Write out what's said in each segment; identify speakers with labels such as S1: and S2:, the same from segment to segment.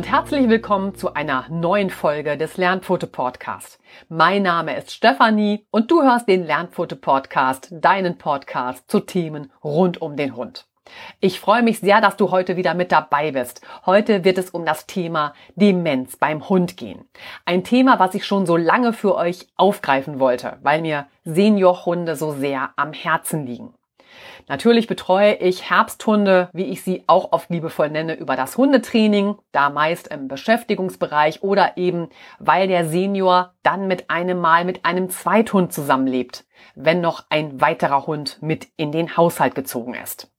S1: Und herzlich willkommen zu einer neuen Folge des Lernfoto Podcast. Mein Name ist Stefanie und du hörst den Lernfoto Podcast, deinen Podcast zu Themen rund um den Hund. Ich freue mich sehr, dass du heute wieder mit dabei bist. Heute wird es um das Thema Demenz beim Hund gehen. Ein Thema, was ich schon so lange für euch aufgreifen wollte, weil mir Seniorhunde so sehr am Herzen liegen. Natürlich betreue ich Herbsthunde, wie ich sie auch oft liebevoll nenne, über das Hundetraining, da meist im Beschäftigungsbereich oder eben, weil der Senior dann mit einem Mal mit einem Zweithund zusammenlebt, wenn noch ein weiterer Hund mit in den Haushalt gezogen ist.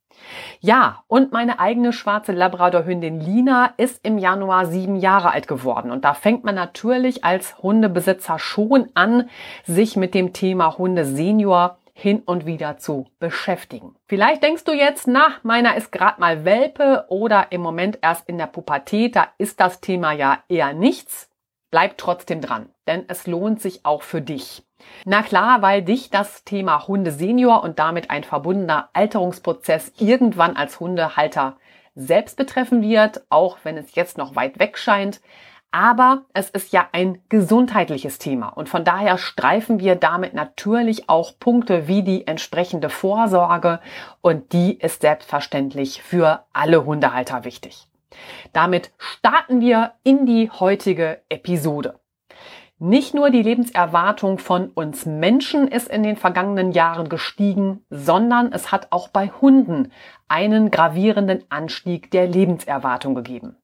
S1: Ja, und meine eigene schwarze Labradorhündin Lina ist im Januar sieben Jahre alt geworden. Und da fängt man natürlich als Hundebesitzer schon an, sich mit dem Thema Hunde Senior hin und wieder zu beschäftigen. Vielleicht denkst du jetzt, na, meiner ist gerade mal Welpe oder im Moment erst in der Pubertät, da ist das Thema ja eher nichts. Bleib trotzdem dran, denn es lohnt sich auch für dich. Na klar, weil dich das Thema Hunde Senior und damit ein verbundener Alterungsprozess irgendwann als Hundehalter selbst betreffen wird, auch wenn es jetzt noch weit weg scheint. Aber es ist ja ein gesundheitliches Thema und von daher streifen wir damit natürlich auch Punkte wie die entsprechende Vorsorge und die ist selbstverständlich für alle Hundehalter wichtig. Damit starten wir in die heutige Episode. Nicht nur die Lebenserwartung von uns Menschen ist in den vergangenen Jahren gestiegen, sondern es hat auch bei Hunden einen gravierenden Anstieg der Lebenserwartung gegeben.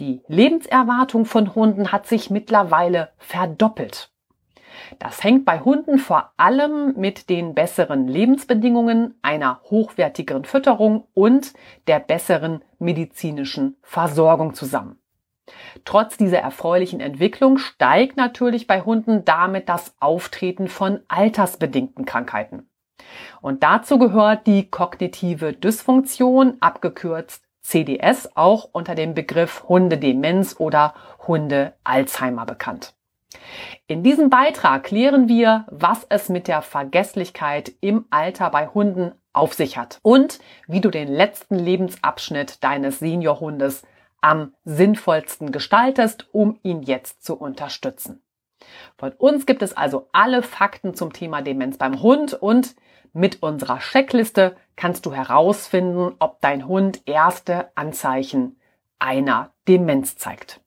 S1: Die Lebenserwartung von Hunden hat sich mittlerweile verdoppelt. Das hängt bei Hunden vor allem mit den besseren Lebensbedingungen, einer hochwertigeren Fütterung und der besseren medizinischen Versorgung zusammen. Trotz dieser erfreulichen Entwicklung steigt natürlich bei Hunden damit das Auftreten von altersbedingten Krankheiten. Und dazu gehört die kognitive Dysfunktion, abgekürzt CDS auch unter dem Begriff Hundedemenz oder Hunde-Alzheimer bekannt. In diesem Beitrag klären wir, was es mit der Vergesslichkeit im Alter bei Hunden auf sich hat und wie du den letzten Lebensabschnitt deines Seniorhundes am sinnvollsten gestaltest, um ihn jetzt zu unterstützen. Von uns gibt es also alle Fakten zum Thema Demenz beim Hund und mit unserer Checkliste kannst du herausfinden, ob dein Hund erste Anzeichen einer Demenz zeigt.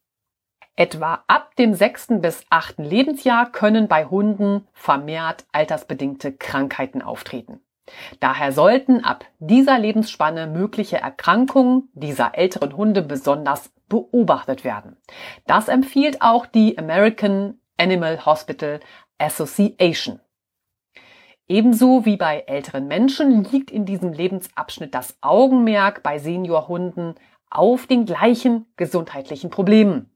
S1: Etwa ab dem sechsten bis achten Lebensjahr können bei Hunden vermehrt altersbedingte Krankheiten auftreten. Daher sollten ab dieser Lebensspanne mögliche Erkrankungen dieser älteren Hunde besonders beobachtet werden. Das empfiehlt auch die American Animal Hospital Association. Ebenso wie bei älteren Menschen liegt in diesem Lebensabschnitt das Augenmerk bei Seniorhunden auf den gleichen gesundheitlichen Problemen.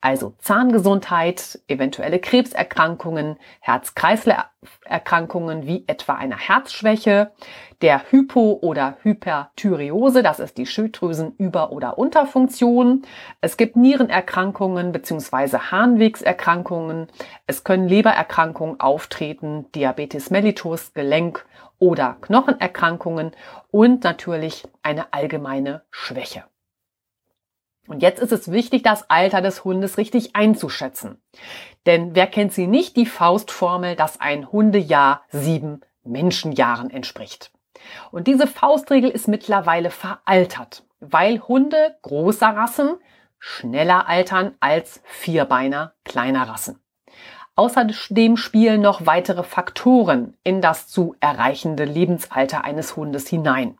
S1: Also Zahngesundheit, eventuelle Krebserkrankungen, Herz-Kreislauf-Erkrankungen wie etwa eine Herzschwäche, der Hypo- oder Hyperthyreose, das ist die Schilddrüsenüber- oder Unterfunktion. Es gibt Nierenerkrankungen bzw. Harnwegserkrankungen. Es können Lebererkrankungen auftreten, Diabetes mellitus, Gelenk- oder Knochenerkrankungen und natürlich eine allgemeine Schwäche. Und jetzt ist es wichtig, das Alter des Hundes richtig einzuschätzen. Denn wer kennt sie nicht, die Faustformel, dass ein Hundejahr sieben Menschenjahren entspricht. Und diese Faustregel ist mittlerweile veraltert, weil Hunde großer Rassen schneller altern als Vierbeiner kleiner Rassen. Außerdem spielen noch weitere Faktoren in das zu erreichende Lebensalter eines Hundes hinein.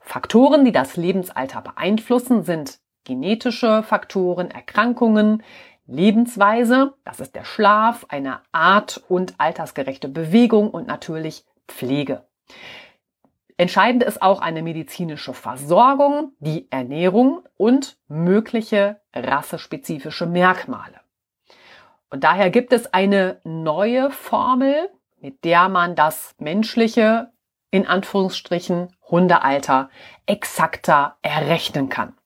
S1: Faktoren, die das Lebensalter beeinflussen, sind genetische Faktoren, Erkrankungen, Lebensweise, das ist der Schlaf, eine Art und altersgerechte Bewegung und natürlich Pflege. Entscheidend ist auch eine medizinische Versorgung, die Ernährung und mögliche rassespezifische Merkmale. Und daher gibt es eine neue Formel, mit der man das menschliche, in Anführungsstrichen, Hundealter exakter errechnen kann.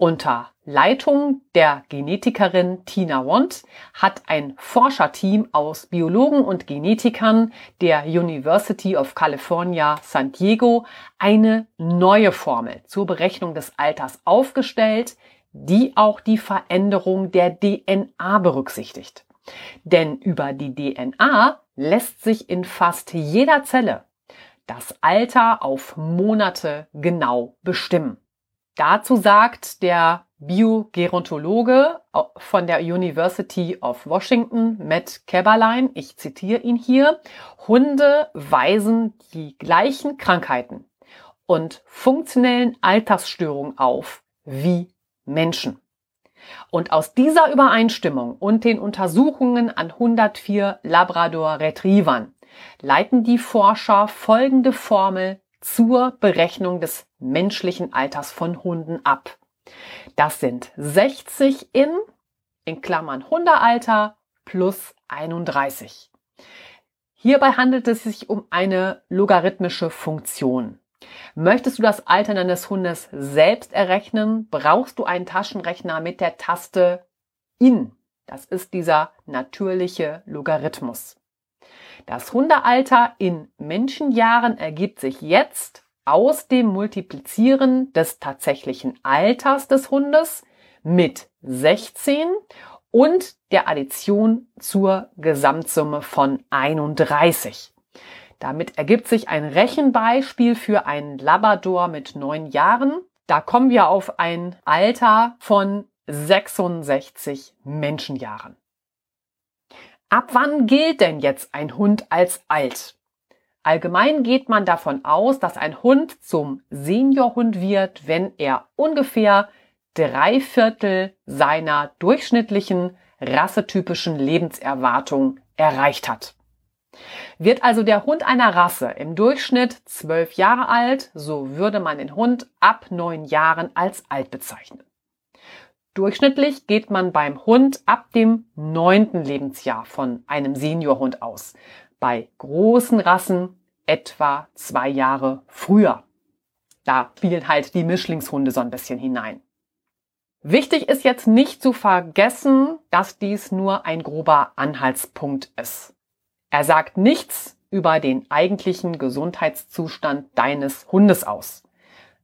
S1: Unter Leitung der Genetikerin Tina Wand hat ein Forscherteam aus Biologen und Genetikern der University of California San Diego eine neue Formel zur Berechnung des Alters aufgestellt, die auch die Veränderung der DNA berücksichtigt. Denn über die DNA lässt sich in fast jeder Zelle das Alter auf Monate genau bestimmen. Dazu sagt der Biogerontologe von der University of Washington, Matt Keberlein, ich zitiere ihn hier, Hunde weisen die gleichen Krankheiten und funktionellen Altersstörungen auf wie Menschen. Und aus dieser Übereinstimmung und den Untersuchungen an 104 Labrador Retrievern leiten die Forscher folgende Formel zur Berechnung des menschlichen Alters von Hunden ab. Das sind 60 in, in Klammern Hundealter plus 31. Hierbei handelt es sich um eine logarithmische Funktion. Möchtest du das Alter deines Hundes selbst errechnen, brauchst du einen Taschenrechner mit der Taste in. Das ist dieser natürliche Logarithmus. Das Hundealter in Menschenjahren ergibt sich jetzt aus dem Multiplizieren des tatsächlichen Alters des Hundes mit 16 und der Addition zur Gesamtsumme von 31. Damit ergibt sich ein Rechenbeispiel für einen Labrador mit neun Jahren. Da kommen wir auf ein Alter von 66 Menschenjahren. Ab wann gilt denn jetzt ein Hund als alt? Allgemein geht man davon aus, dass ein Hund zum Seniorhund wird, wenn er ungefähr drei Viertel seiner durchschnittlichen rassetypischen Lebenserwartung erreicht hat. Wird also der Hund einer Rasse im Durchschnitt zwölf Jahre alt, so würde man den Hund ab neun Jahren als alt bezeichnen. Durchschnittlich geht man beim Hund ab dem neunten Lebensjahr von einem Seniorhund aus. Bei großen Rassen etwa zwei Jahre früher. Da spielen halt die Mischlingshunde so ein bisschen hinein. Wichtig ist jetzt nicht zu vergessen, dass dies nur ein grober Anhaltspunkt ist. Er sagt nichts über den eigentlichen Gesundheitszustand deines Hundes aus.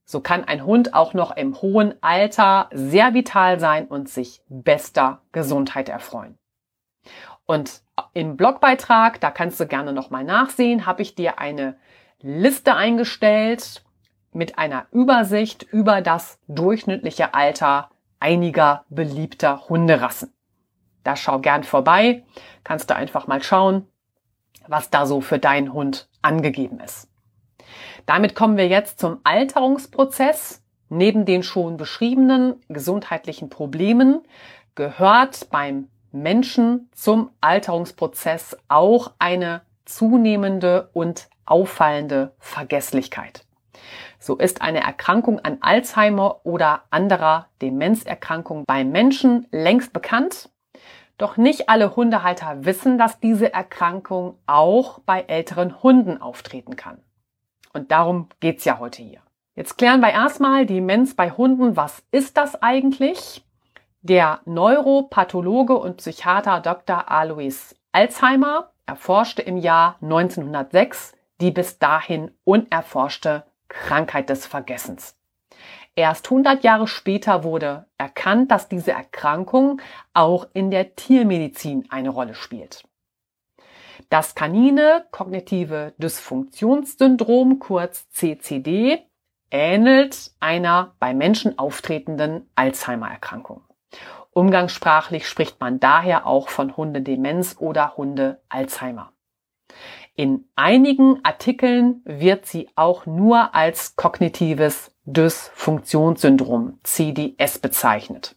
S1: So kann ein Hund auch noch im hohen Alter sehr vital sein und sich bester Gesundheit erfreuen. Und im Blogbeitrag, da kannst du gerne nochmal nachsehen, habe ich dir eine Liste eingestellt mit einer Übersicht über das durchschnittliche Alter einiger beliebter Hunderassen. Da schau gern vorbei, kannst du einfach mal schauen, was da so für deinen Hund angegeben ist. Damit kommen wir jetzt zum Alterungsprozess. Neben den schon beschriebenen gesundheitlichen Problemen gehört beim Menschen zum Alterungsprozess auch eine zunehmende und auffallende Vergesslichkeit. So ist eine Erkrankung an Alzheimer oder anderer Demenzerkrankung beim Menschen längst bekannt. Doch nicht alle Hundehalter wissen, dass diese Erkrankung auch bei älteren Hunden auftreten kann. Und darum geht's ja heute hier. Jetzt klären wir erstmal Demenz bei Hunden. Was ist das eigentlich? Der Neuropathologe und Psychiater Dr. Alois Alzheimer erforschte im Jahr 1906 die bis dahin unerforschte Krankheit des Vergessens. Erst 100 Jahre später wurde erkannt, dass diese Erkrankung auch in der Tiermedizin eine Rolle spielt. Das kanine kognitive Dysfunktionssyndrom, kurz CCD, ähnelt einer bei Menschen auftretenden Alzheimer-Erkrankung. Umgangssprachlich spricht man daher auch von Hundedemenz oder Hunde-Alzheimer. In einigen Artikeln wird sie auch nur als kognitives Dysfunktionssyndrom CDS bezeichnet.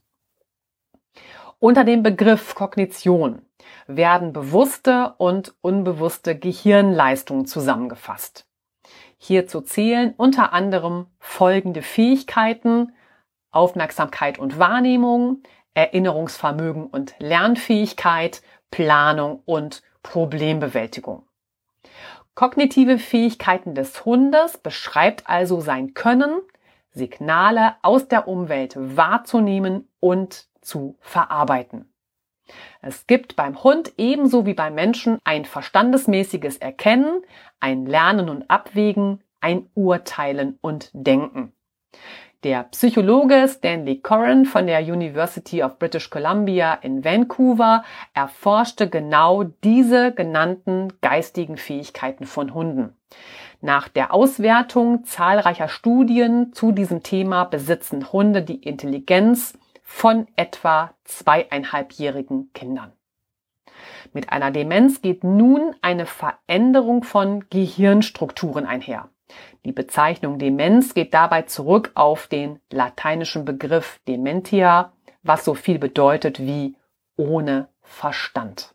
S1: Unter dem Begriff Kognition werden bewusste und unbewusste Gehirnleistungen zusammengefasst. Hierzu zählen unter anderem folgende Fähigkeiten Aufmerksamkeit und Wahrnehmung, Erinnerungsvermögen und Lernfähigkeit, Planung und Problembewältigung. Kognitive Fähigkeiten des Hundes beschreibt also sein Können, Signale aus der Umwelt wahrzunehmen und zu verarbeiten. Es gibt beim Hund ebenso wie beim Menschen ein verstandesmäßiges Erkennen, ein Lernen und Abwägen, ein Urteilen und Denken. Der Psychologe Stanley Corrin von der University of British Columbia in Vancouver erforschte genau diese genannten geistigen Fähigkeiten von Hunden. Nach der Auswertung zahlreicher Studien zu diesem Thema besitzen Hunde die Intelligenz von etwa zweieinhalbjährigen Kindern. Mit einer Demenz geht nun eine Veränderung von Gehirnstrukturen einher. Die Bezeichnung Demenz geht dabei zurück auf den lateinischen Begriff Dementia, was so viel bedeutet wie ohne Verstand.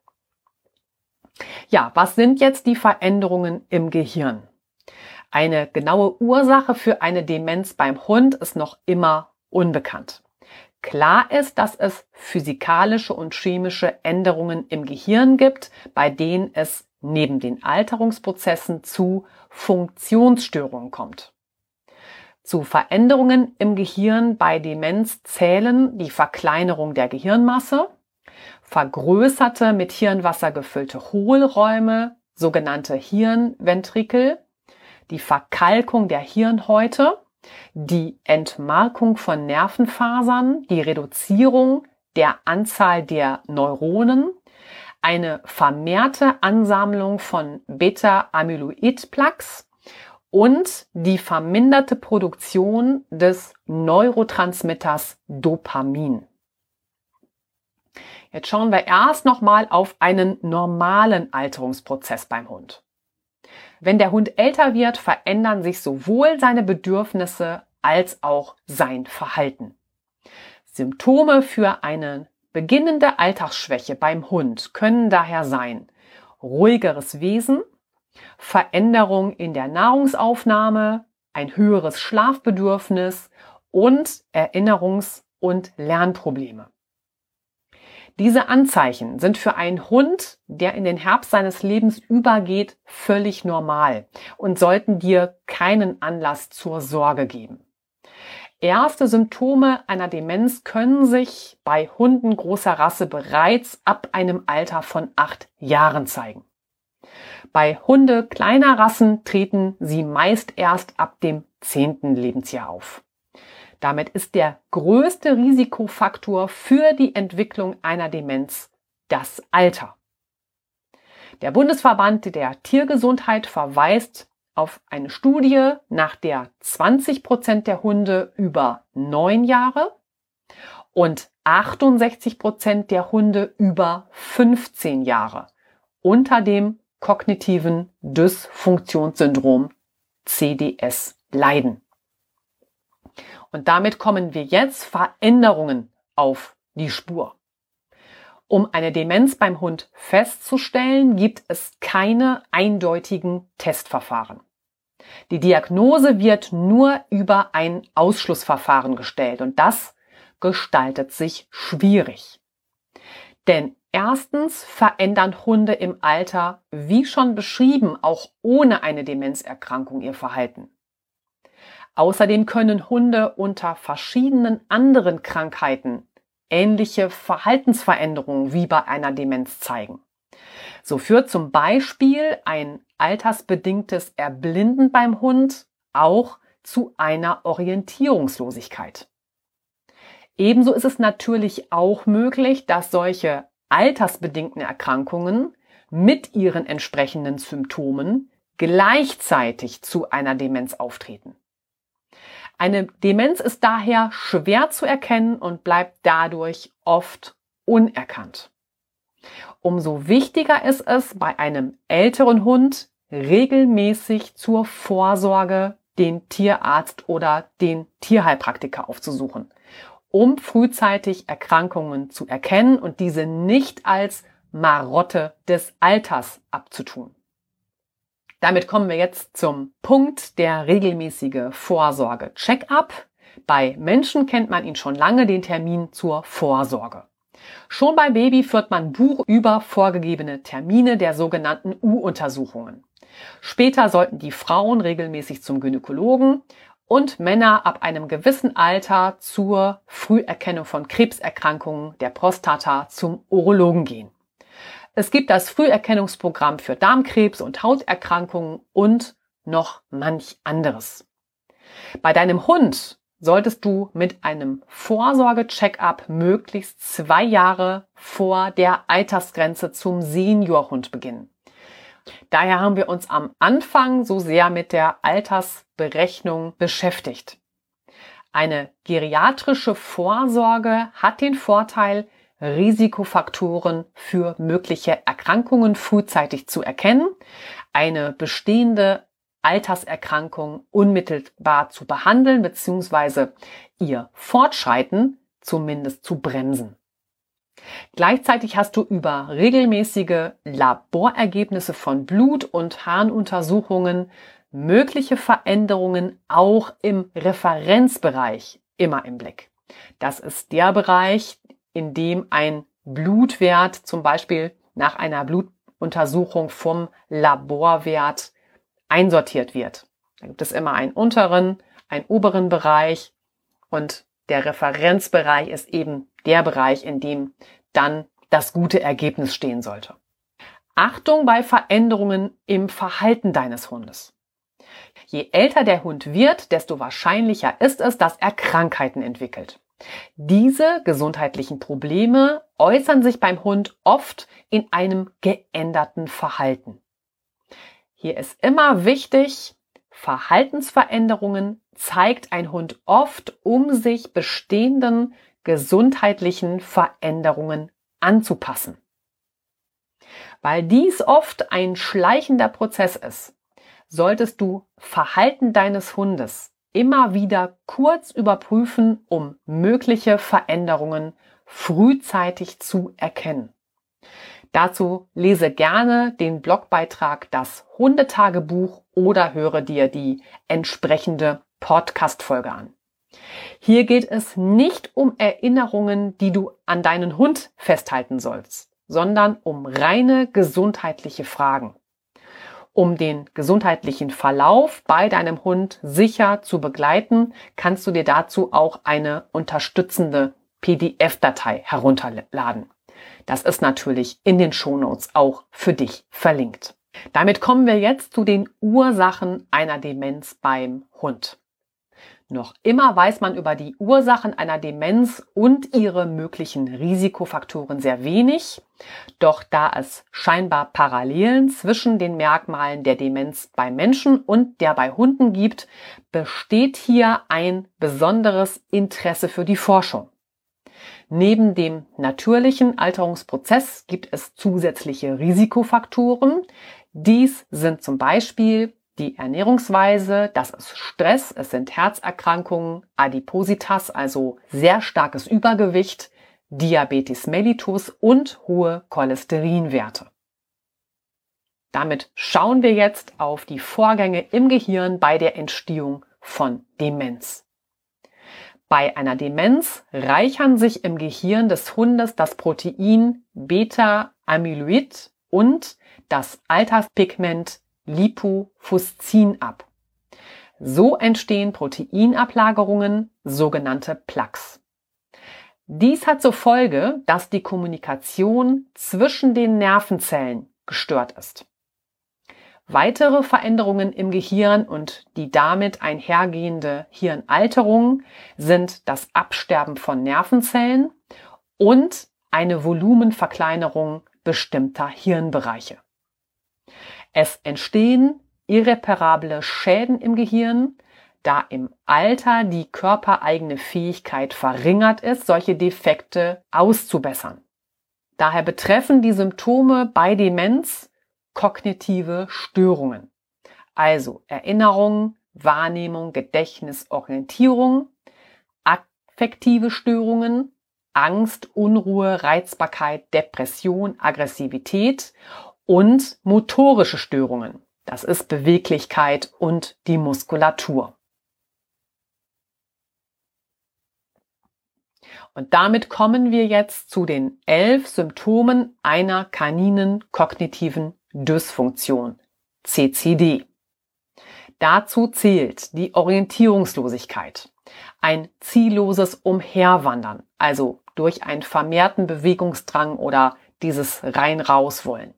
S1: Ja, was sind jetzt die Veränderungen im Gehirn? Eine genaue Ursache für eine Demenz beim Hund ist noch immer unbekannt. Klar ist, dass es physikalische und chemische Änderungen im Gehirn gibt, bei denen es neben den Alterungsprozessen zu Funktionsstörungen kommt. Zu Veränderungen im Gehirn bei Demenz zählen die Verkleinerung der Gehirnmasse, vergrößerte mit Hirnwasser gefüllte Hohlräume, sogenannte Hirnventrikel, die Verkalkung der Hirnhäute, die Entmarkung von Nervenfasern, die Reduzierung der Anzahl der Neuronen, eine vermehrte Ansammlung von Beta-Amyloid-Plaques und die verminderte Produktion des Neurotransmitters Dopamin. Jetzt schauen wir erst nochmal auf einen normalen Alterungsprozess beim Hund. Wenn der Hund älter wird, verändern sich sowohl seine Bedürfnisse als auch sein Verhalten. Symptome für eine beginnende Alltagsschwäche beim Hund können daher sein ruhigeres Wesen, Veränderung in der Nahrungsaufnahme, ein höheres Schlafbedürfnis und Erinnerungs- und Lernprobleme. Diese Anzeichen sind für einen Hund, der in den Herbst seines Lebens übergeht, völlig normal und sollten dir keinen Anlass zur Sorge geben. Erste Symptome einer Demenz können sich bei Hunden großer Rasse bereits ab einem Alter von acht Jahren zeigen. Bei Hunde kleiner Rassen treten sie meist erst ab dem zehnten Lebensjahr auf. Damit ist der größte Risikofaktor für die Entwicklung einer Demenz das Alter. Der Bundesverband der Tiergesundheit verweist auf eine Studie, nach der 20 Prozent der Hunde über neun Jahre und 68 Prozent der Hunde über 15 Jahre unter dem kognitiven Dysfunktionssyndrom CDS leiden. Und damit kommen wir jetzt Veränderungen auf die Spur. Um eine Demenz beim Hund festzustellen, gibt es keine eindeutigen Testverfahren. Die Diagnose wird nur über ein Ausschlussverfahren gestellt und das gestaltet sich schwierig. Denn erstens verändern Hunde im Alter, wie schon beschrieben, auch ohne eine Demenzerkrankung ihr Verhalten. Außerdem können Hunde unter verschiedenen anderen Krankheiten ähnliche Verhaltensveränderungen wie bei einer Demenz zeigen. So führt zum Beispiel ein altersbedingtes Erblinden beim Hund auch zu einer Orientierungslosigkeit. Ebenso ist es natürlich auch möglich, dass solche altersbedingten Erkrankungen mit ihren entsprechenden Symptomen gleichzeitig zu einer Demenz auftreten. Eine Demenz ist daher schwer zu erkennen und bleibt dadurch oft unerkannt. Umso wichtiger ist es, bei einem älteren Hund regelmäßig zur Vorsorge den Tierarzt oder den Tierheilpraktiker aufzusuchen, um frühzeitig Erkrankungen zu erkennen und diese nicht als Marotte des Alters abzutun. Damit kommen wir jetzt zum Punkt der regelmäßige Vorsorge. Check-up. Bei Menschen kennt man ihn schon lange, den Termin zur Vorsorge. Schon bei Baby führt man Buch über vorgegebene Termine der sogenannten U-Untersuchungen. Später sollten die Frauen regelmäßig zum Gynäkologen und Männer ab einem gewissen Alter zur Früherkennung von Krebserkrankungen der Prostata zum Urologen gehen. Es gibt das Früherkennungsprogramm für Darmkrebs und Hauterkrankungen und noch manch anderes. Bei deinem Hund solltest du mit einem Vorsorge-Check-up möglichst zwei Jahre vor der Altersgrenze zum Seniorhund beginnen. Daher haben wir uns am Anfang so sehr mit der Altersberechnung beschäftigt. Eine geriatrische Vorsorge hat den Vorteil, Risikofaktoren für mögliche Erkrankungen frühzeitig zu erkennen, eine bestehende Alterserkrankung unmittelbar zu behandeln bzw. ihr Fortschreiten zumindest zu bremsen. Gleichzeitig hast du über regelmäßige Laborergebnisse von Blut- und Harnuntersuchungen mögliche Veränderungen auch im Referenzbereich immer im Blick. Das ist der Bereich, in dem ein Blutwert zum Beispiel nach einer Blutuntersuchung vom Laborwert einsortiert wird. Da gibt es immer einen unteren, einen oberen Bereich und der Referenzbereich ist eben der Bereich, in dem dann das gute Ergebnis stehen sollte. Achtung bei Veränderungen im Verhalten deines Hundes. Je älter der Hund wird, desto wahrscheinlicher ist es, dass er Krankheiten entwickelt. Diese gesundheitlichen Probleme äußern sich beim Hund oft in einem geänderten Verhalten. Hier ist immer wichtig, Verhaltensveränderungen zeigt ein Hund oft, um sich bestehenden gesundheitlichen Veränderungen anzupassen. Weil dies oft ein schleichender Prozess ist, solltest du Verhalten deines Hundes immer wieder kurz überprüfen, um mögliche Veränderungen frühzeitig zu erkennen. Dazu lese gerne den Blogbeitrag Das Hundetagebuch oder höre dir die entsprechende Podcast-Folge an. Hier geht es nicht um Erinnerungen, die du an deinen Hund festhalten sollst, sondern um reine gesundheitliche Fragen. Um den gesundheitlichen Verlauf bei deinem Hund sicher zu begleiten, kannst du dir dazu auch eine unterstützende PDF-Datei herunterladen. Das ist natürlich in den Shownotes auch für dich verlinkt. Damit kommen wir jetzt zu den Ursachen einer Demenz beim Hund. Noch immer weiß man über die Ursachen einer Demenz und ihre möglichen Risikofaktoren sehr wenig. Doch da es scheinbar Parallelen zwischen den Merkmalen der Demenz bei Menschen und der bei Hunden gibt, besteht hier ein besonderes Interesse für die Forschung. Neben dem natürlichen Alterungsprozess gibt es zusätzliche Risikofaktoren. Dies sind zum Beispiel die Ernährungsweise, das ist Stress, es sind Herzerkrankungen, Adipositas, also sehr starkes Übergewicht, Diabetes mellitus und hohe Cholesterinwerte. Damit schauen wir jetzt auf die Vorgänge im Gehirn bei der Entstehung von Demenz. Bei einer Demenz reichern sich im Gehirn des Hundes das Protein Beta-Amyloid und das Alterspigment Lipofuscin ab. So entstehen Proteinablagerungen, sogenannte Plaques. Dies hat zur Folge, dass die Kommunikation zwischen den Nervenzellen gestört ist. Weitere Veränderungen im Gehirn und die damit einhergehende Hirnalterung sind das Absterben von Nervenzellen und eine Volumenverkleinerung bestimmter Hirnbereiche. Es entstehen irreparable Schäden im Gehirn, da im Alter die körpereigene Fähigkeit verringert ist, solche Defekte auszubessern. Daher betreffen die Symptome bei Demenz kognitive Störungen. Also Erinnerung, Wahrnehmung, Gedächtnis, Orientierung, affektive Störungen, Angst, Unruhe, Reizbarkeit, Depression, Aggressivität und motorische Störungen. Das ist Beweglichkeit und die Muskulatur. Und damit kommen wir jetzt zu den elf Symptomen einer kaninen kognitiven Dysfunktion, CCD. Dazu zählt die Orientierungslosigkeit, ein zielloses Umherwandern, also durch einen vermehrten Bewegungsdrang oder dieses rein-raus-Wollen,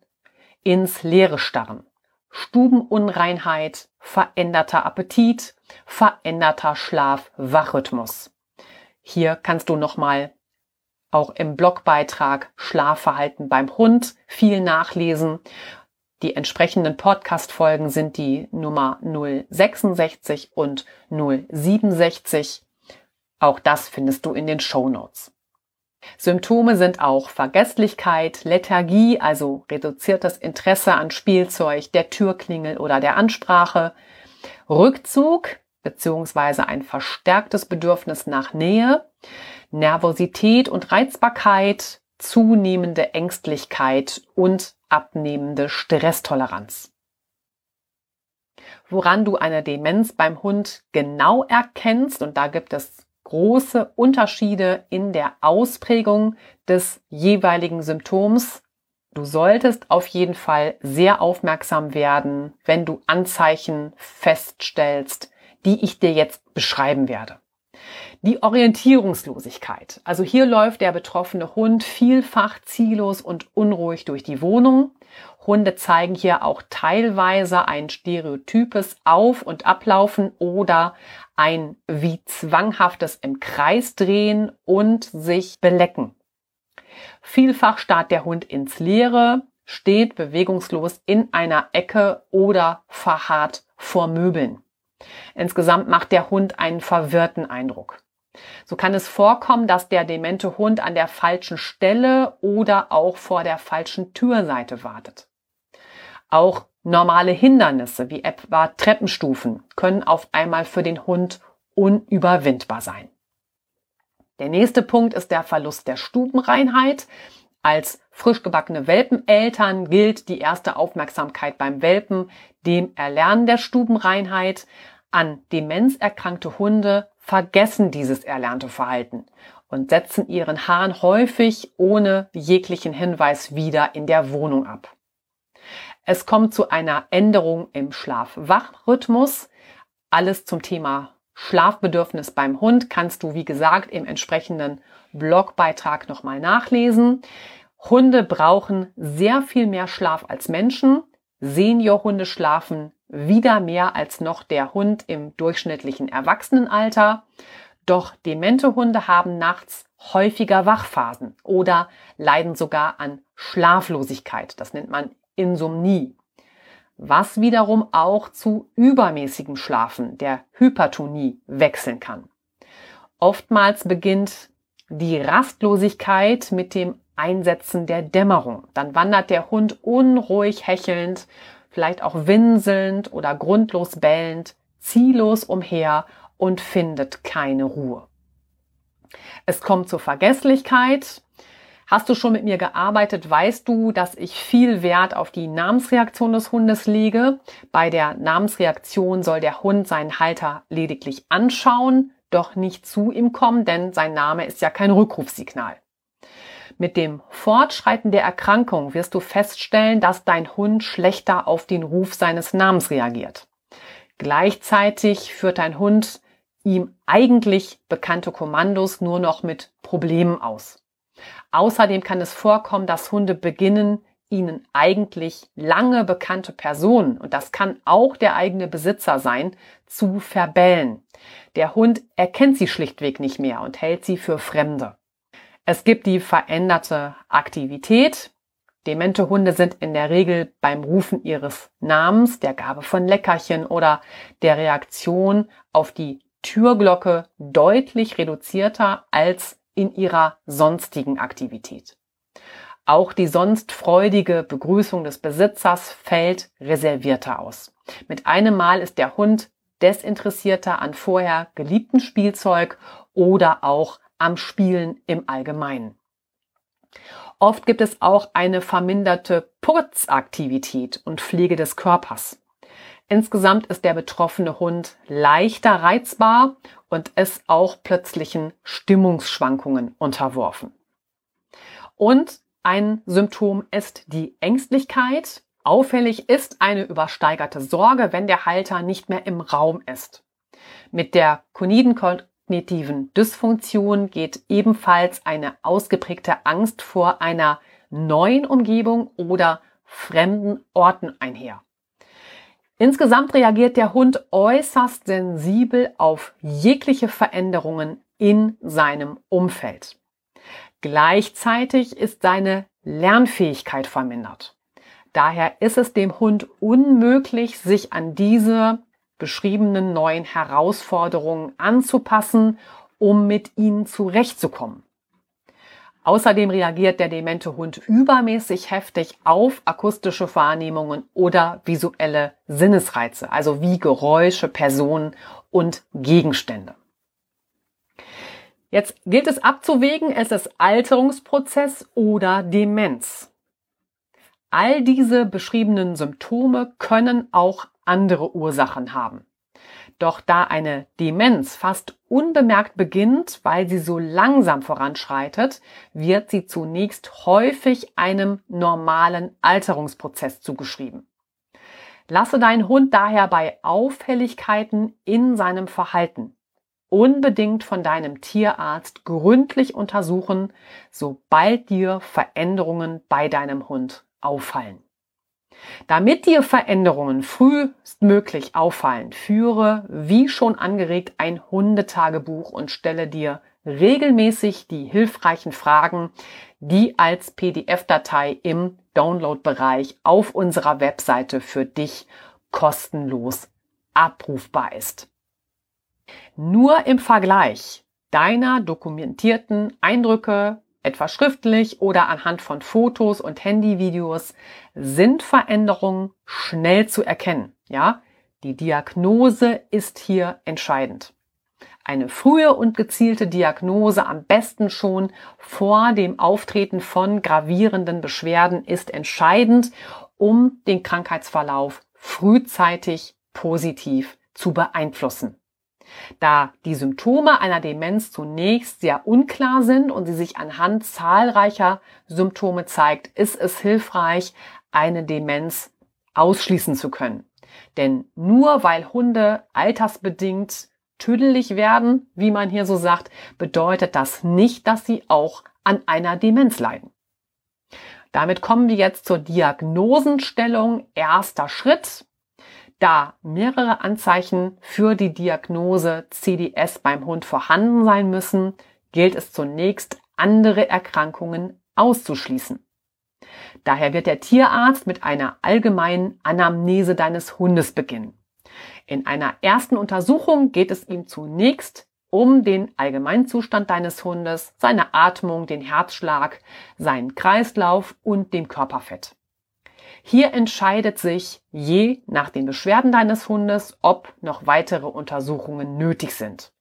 S1: ins Leere starren, Stubenunreinheit, veränderter Appetit, veränderter Schlaf-Wachrhythmus. Hier kannst du nochmal auch im Blogbeitrag Schlafverhalten beim Hund viel nachlesen. Die entsprechenden Podcast-Folgen sind die Nummer 066 und 067. Auch das findest du in den Show Notes. Symptome sind auch Vergesslichkeit, Lethargie, also reduziertes Interesse an Spielzeug, der Türklingel oder der Ansprache, Rückzug bzw. ein verstärktes Bedürfnis nach Nähe, Nervosität und Reizbarkeit, zunehmende Ängstlichkeit und abnehmende Stresstoleranz. Woran du eine Demenz beim Hund genau erkennst, und da gibt es große Unterschiede in der Ausprägung des jeweiligen Symptoms. Du solltest auf jeden Fall sehr aufmerksam werden, wenn du Anzeichen feststellst, die ich dir jetzt beschreiben werde. Die Orientierungslosigkeit. Also hier läuft der betroffene Hund vielfach ziellos und unruhig durch die Wohnung. Hunde zeigen hier auch teilweise ein stereotypes Auf- und Ablaufen oder ein wie zwanghaftes im Kreis drehen und sich belecken. Vielfach starrt der Hund ins Leere, steht bewegungslos in einer Ecke oder verharrt vor Möbeln. Insgesamt macht der Hund einen verwirrten Eindruck. So kann es vorkommen, dass der demente Hund an der falschen Stelle oder auch vor der falschen Türseite wartet. Auch normale Hindernisse wie etwa Treppenstufen können auf einmal für den Hund unüberwindbar sein. Der nächste Punkt ist der Verlust der Stubenreinheit. Als frisch gebackene Welpeneltern gilt die erste Aufmerksamkeit beim Welpen dem Erlernen der Stubenreinheit. An Demenz erkrankte Hunde vergessen dieses erlernte Verhalten und setzen ihren Hahn häufig ohne jeglichen Hinweis wieder in der Wohnung ab. Es kommt zu einer Änderung im Schlaf-Wach-Rhythmus. Alles zum Thema Schlafbedürfnis beim Hund kannst du, wie gesagt, im entsprechenden Blogbeitrag nochmal nachlesen. Hunde brauchen sehr viel mehr Schlaf als Menschen. Seniorhunde schlafen wieder mehr als noch der Hund im durchschnittlichen Erwachsenenalter. Doch demente Hunde haben nachts häufiger Wachphasen oder leiden sogar an Schlaflosigkeit. Das nennt man Insomnie. Was wiederum auch zu übermäßigem Schlafen, der Hypertonie, wechseln kann. Oftmals beginnt die Rastlosigkeit mit dem Einsetzen der Dämmerung. Dann wandert der Hund unruhig hechelnd vielleicht auch winselnd oder grundlos bellend, ziellos umher und findet keine Ruhe. Es kommt zur Vergesslichkeit. Hast du schon mit mir gearbeitet, weißt du, dass ich viel Wert auf die Namensreaktion des Hundes lege. Bei der Namensreaktion soll der Hund seinen Halter lediglich anschauen, doch nicht zu ihm kommen, denn sein Name ist ja kein Rückrufsignal. Mit dem Fortschreiten der Erkrankung wirst du feststellen, dass dein Hund schlechter auf den Ruf seines Namens reagiert. Gleichzeitig führt dein Hund ihm eigentlich bekannte Kommandos nur noch mit Problemen aus. Außerdem kann es vorkommen, dass Hunde beginnen, ihnen eigentlich lange bekannte Personen, und das kann auch der eigene Besitzer sein, zu verbellen. Der Hund erkennt sie schlichtweg nicht mehr und hält sie für Fremde. Es gibt die veränderte Aktivität. Demente Hunde sind in der Regel beim Rufen ihres Namens, der Gabe von Leckerchen oder der Reaktion auf die Türglocke deutlich reduzierter als in ihrer sonstigen Aktivität. Auch die sonst freudige Begrüßung des Besitzers fällt reservierter aus. Mit einem Mal ist der Hund desinteressierter an vorher geliebtem Spielzeug oder auch am Spielen im Allgemeinen. Oft gibt es auch eine verminderte Putzaktivität und Pflege des Körpers. Insgesamt ist der betroffene Hund leichter reizbar und ist auch plötzlichen Stimmungsschwankungen unterworfen. Und ein Symptom ist die Ängstlichkeit. Auffällig ist eine übersteigerte Sorge, wenn der Halter nicht mehr im Raum ist. Mit der Koniden kognitiven Dysfunktion geht ebenfalls eine ausgeprägte Angst vor einer neuen Umgebung oder fremden Orten einher. Insgesamt reagiert der Hund äußerst sensibel auf jegliche Veränderungen in seinem Umfeld. Gleichzeitig ist seine Lernfähigkeit vermindert. Daher ist es dem Hund unmöglich, sich an diese beschriebenen neuen Herausforderungen anzupassen, um mit ihnen zurechtzukommen. Außerdem reagiert der demente Hund übermäßig heftig auf akustische Wahrnehmungen oder visuelle Sinnesreize, also wie Geräusche, Personen und Gegenstände. Jetzt gilt es abzuwägen, ist es Alterungsprozess oder Demenz. All diese beschriebenen Symptome können auch andere Ursachen haben. Doch da eine Demenz fast unbemerkt beginnt, weil sie so langsam voranschreitet, wird sie zunächst häufig einem normalen Alterungsprozess zugeschrieben. Lasse deinen Hund daher bei Auffälligkeiten in seinem Verhalten unbedingt von deinem Tierarzt gründlich untersuchen, sobald dir Veränderungen bei deinem Hund auffallen. Damit dir Veränderungen frühestmöglich auffallen, führe, wie schon angeregt, ein Hundetagebuch und stelle dir regelmäßig die hilfreichen Fragen, die als PDF-Datei im Download-Bereich auf unserer Webseite für dich kostenlos abrufbar ist. Nur im Vergleich deiner dokumentierten Eindrücke, etwa schriftlich oder anhand von Fotos und Handyvideos, sind Veränderungen schnell zu erkennen. Ja, die Diagnose ist hier entscheidend. Eine frühe und gezielte Diagnose am besten schon vor dem Auftreten von gravierenden Beschwerden ist entscheidend, um den Krankheitsverlauf frühzeitig positiv zu beeinflussen. Da die Symptome einer Demenz zunächst sehr unklar sind und sie sich anhand zahlreicher Symptome zeigt, ist es hilfreich, eine Demenz ausschließen zu können. Denn nur weil Hunde altersbedingt tüdelig werden, wie man hier so sagt, bedeutet das nicht, dass sie auch an einer Demenz leiden. Damit kommen wir jetzt zur Diagnosenstellung. Erster Schritt. Da mehrere Anzeichen für die Diagnose CDS beim Hund vorhanden sein müssen, gilt es zunächst, andere Erkrankungen auszuschließen. Daher wird der Tierarzt mit einer allgemeinen Anamnese deines Hundes beginnen. In einer ersten Untersuchung geht es ihm zunächst um den Allgemeinzustand deines Hundes, seine Atmung, den Herzschlag, seinen Kreislauf und dem Körperfett. Hier entscheidet sich je nach den Beschwerden deines Hundes, ob noch weitere Untersuchungen nötig sind.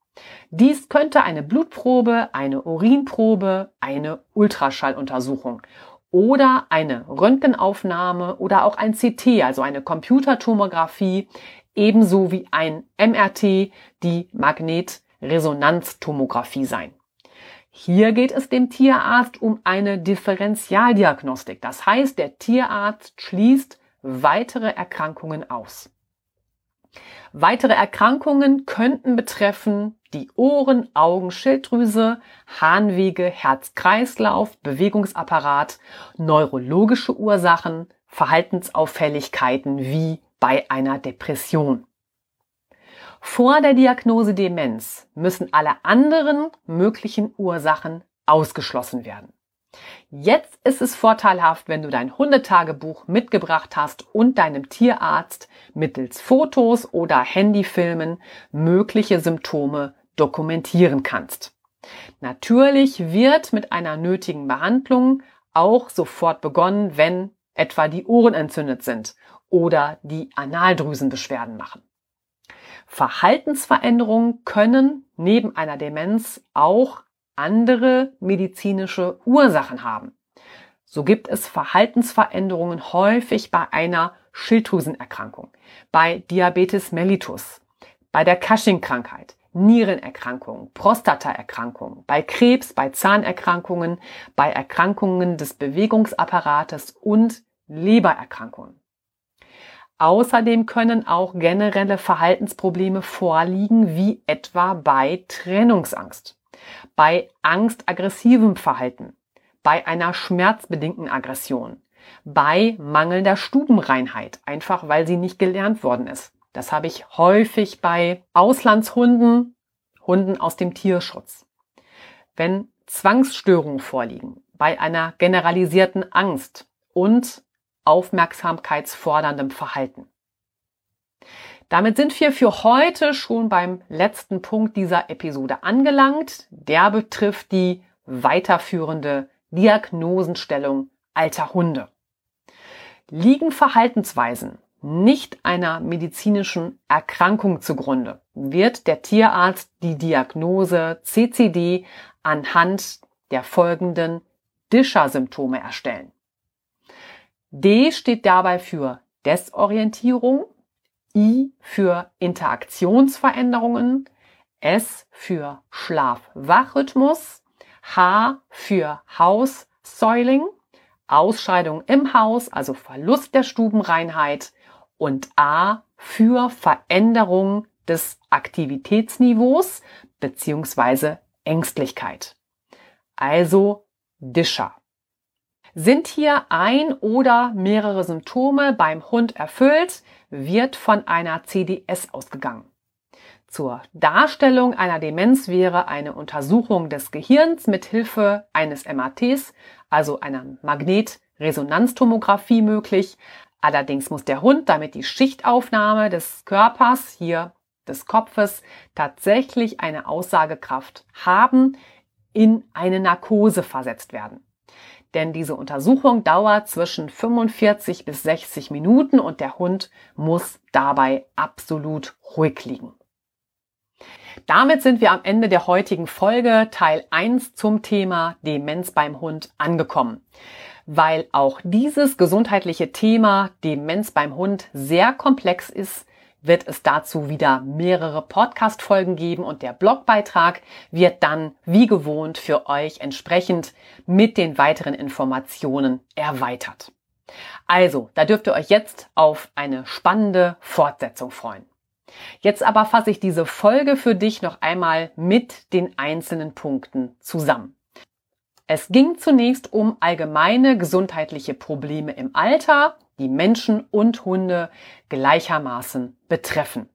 S1: Dies könnte eine Blutprobe, eine Urinprobe, eine Ultraschalluntersuchung oder eine Röntgenaufnahme oder auch ein CT, also eine Computertomographie, ebenso wie ein MRT, die Magnetresonanztomographie sein. Hier geht es dem Tierarzt um eine Differentialdiagnostik. Das heißt, der Tierarzt schließt weitere Erkrankungen aus. Weitere Erkrankungen könnten betreffen die Ohren, Augen, Schilddrüse, Harnwege, Herz-Kreislauf, Bewegungsapparat, neurologische Ursachen, Verhaltensauffälligkeiten wie bei einer Depression. Vor der Diagnose Demenz müssen alle anderen möglichen Ursachen ausgeschlossen werden. Jetzt ist es vorteilhaft, wenn du dein Hundetagebuch mitgebracht hast und deinem Tierarzt mittels Fotos oder Handyfilmen mögliche Symptome dokumentieren kannst. Natürlich wird mit einer nötigen Behandlung auch sofort begonnen, wenn etwa die Ohren entzündet sind oder die Analdrüsenbeschwerden machen. Verhaltensveränderungen können neben einer Demenz auch andere medizinische Ursachen haben. So gibt es Verhaltensveränderungen häufig bei einer Schilddrüsenerkrankung, bei Diabetes mellitus, bei der Cushing-Krankheit, Nierenerkrankungen, Prostataerkrankungen, bei Krebs, bei Zahnerkrankungen, bei Erkrankungen des Bewegungsapparates und Lebererkrankungen. Außerdem können auch generelle Verhaltensprobleme vorliegen, wie etwa bei Trennungsangst, bei angstaggressivem Verhalten, bei einer schmerzbedingten Aggression, bei mangelnder Stubenreinheit, einfach weil sie nicht gelernt worden ist. Das habe ich häufig bei Auslandshunden, Hunden aus dem Tierschutz. Wenn Zwangsstörungen vorliegen, bei einer generalisierten Angst und aufmerksamkeitsforderndem Verhalten. Damit sind wir für heute schon beim letzten Punkt dieser Episode angelangt. Der betrifft die weiterführende Diagnosenstellung alter Hunde. Liegen Verhaltensweisen nicht einer medizinischen Erkrankung zugrunde, wird der Tierarzt die Diagnose CCD anhand der folgenden Discher-Symptome erstellen. D steht dabei für Desorientierung, I für Interaktionsveränderungen, S für Schlaf-Wach-Rhythmus, H für Haussäuling, Ausscheidung im Haus, also Verlust der Stubenreinheit und A für Veränderung des Aktivitätsniveaus beziehungsweise Ängstlichkeit. Also Discher. Sind hier ein oder mehrere Symptome beim Hund erfüllt, wird von einer CDS ausgegangen. Zur Darstellung einer Demenz wäre eine Untersuchung des Gehirns mit Hilfe eines MRTs, also einer Magnetresonanztomographie möglich. Allerdings muss der Hund, damit die Schichtaufnahme des Körpers hier des Kopfes tatsächlich eine Aussagekraft haben, in eine Narkose versetzt werden. Denn diese Untersuchung dauert zwischen 45 bis 60 Minuten und der Hund muss dabei absolut ruhig liegen. Damit sind wir am Ende der heutigen Folge Teil 1 zum Thema Demenz beim Hund angekommen. Weil auch dieses gesundheitliche Thema Demenz beim Hund sehr komplex ist, wird es dazu wieder mehrere Podcast-Folgen geben und der Blogbeitrag wird dann wie gewohnt für euch entsprechend mit den weiteren Informationen erweitert. Also, da dürft ihr euch jetzt auf eine spannende Fortsetzung freuen. Jetzt aber fasse ich diese Folge für dich noch einmal mit den einzelnen Punkten zusammen. Es ging zunächst um allgemeine gesundheitliche Probleme im Alter, die Menschen und Hunde gleichermaßen betreffen.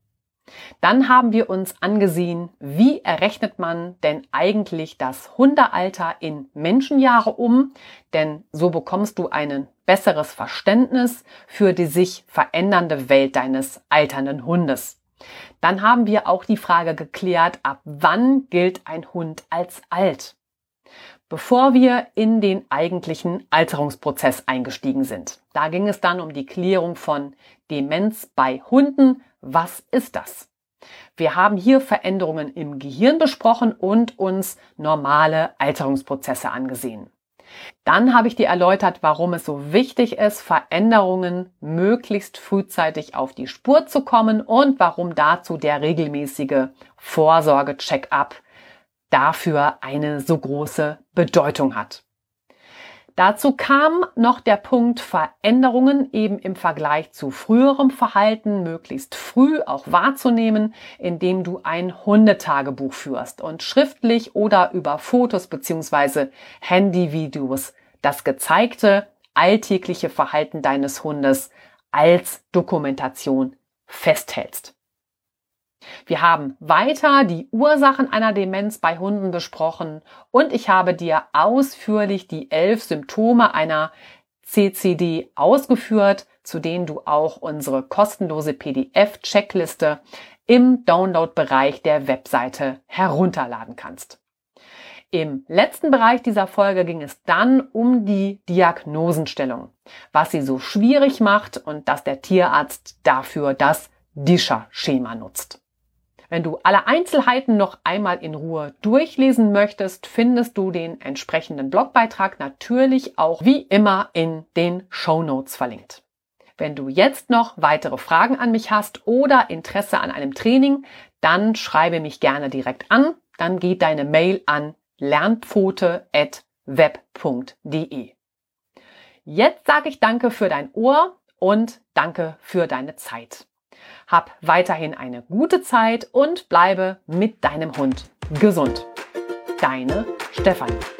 S1: Dann haben wir uns angesehen, wie errechnet man denn eigentlich das Hundealter in Menschenjahre um, denn so bekommst du ein besseres Verständnis für die sich verändernde Welt deines alternden Hundes. Dann haben wir auch die Frage geklärt, ab wann gilt ein Hund als alt? Bevor wir in den eigentlichen Alterungsprozess eingestiegen sind. Da ging es dann um die Klärung von Demenz bei Hunden. Was ist das? Wir haben hier Veränderungen im Gehirn besprochen und uns normale Alterungsprozesse angesehen. Dann habe ich dir erläutert, warum es so wichtig ist, Veränderungen möglichst frühzeitig auf die Spur zu kommen und warum dazu der regelmäßige Vorsorge-Check-up dafür eine so große Bedeutung hat. Dazu kam noch der Punkt Veränderungen eben im Vergleich zu früherem Verhalten möglichst früh auch wahrzunehmen, indem du ein Hundetagebuch führst und schriftlich oder über Fotos beziehungsweise Handyvideos das gezeigte alltägliche Verhalten deines Hundes als Dokumentation festhältst. Wir haben weiter die Ursachen einer Demenz bei Hunden besprochen und ich habe dir ausführlich die elf Symptome einer CCD ausgeführt, zu denen du auch unsere kostenlose PDF-Checkliste im Download-Bereich der Webseite herunterladen kannst. Im letzten Bereich dieser Folge ging es dann um die Diagnosenstellung, was sie so schwierig macht und dass der Tierarzt dafür das Discher-Schema nutzt. Wenn du alle Einzelheiten noch einmal in Ruhe durchlesen möchtest, findest du den entsprechenden Blogbeitrag natürlich auch wie immer in den Show Notes verlinkt. Wenn du jetzt noch weitere Fragen an mich hast oder Interesse an einem Training, dann schreibe mich gerne direkt an. Dann geht deine Mail an lernpfote.web.de. Jetzt sage ich danke für dein Ohr und danke für deine Zeit. Hab weiterhin eine gute Zeit und bleibe mit deinem Hund gesund. Deine Stefanie.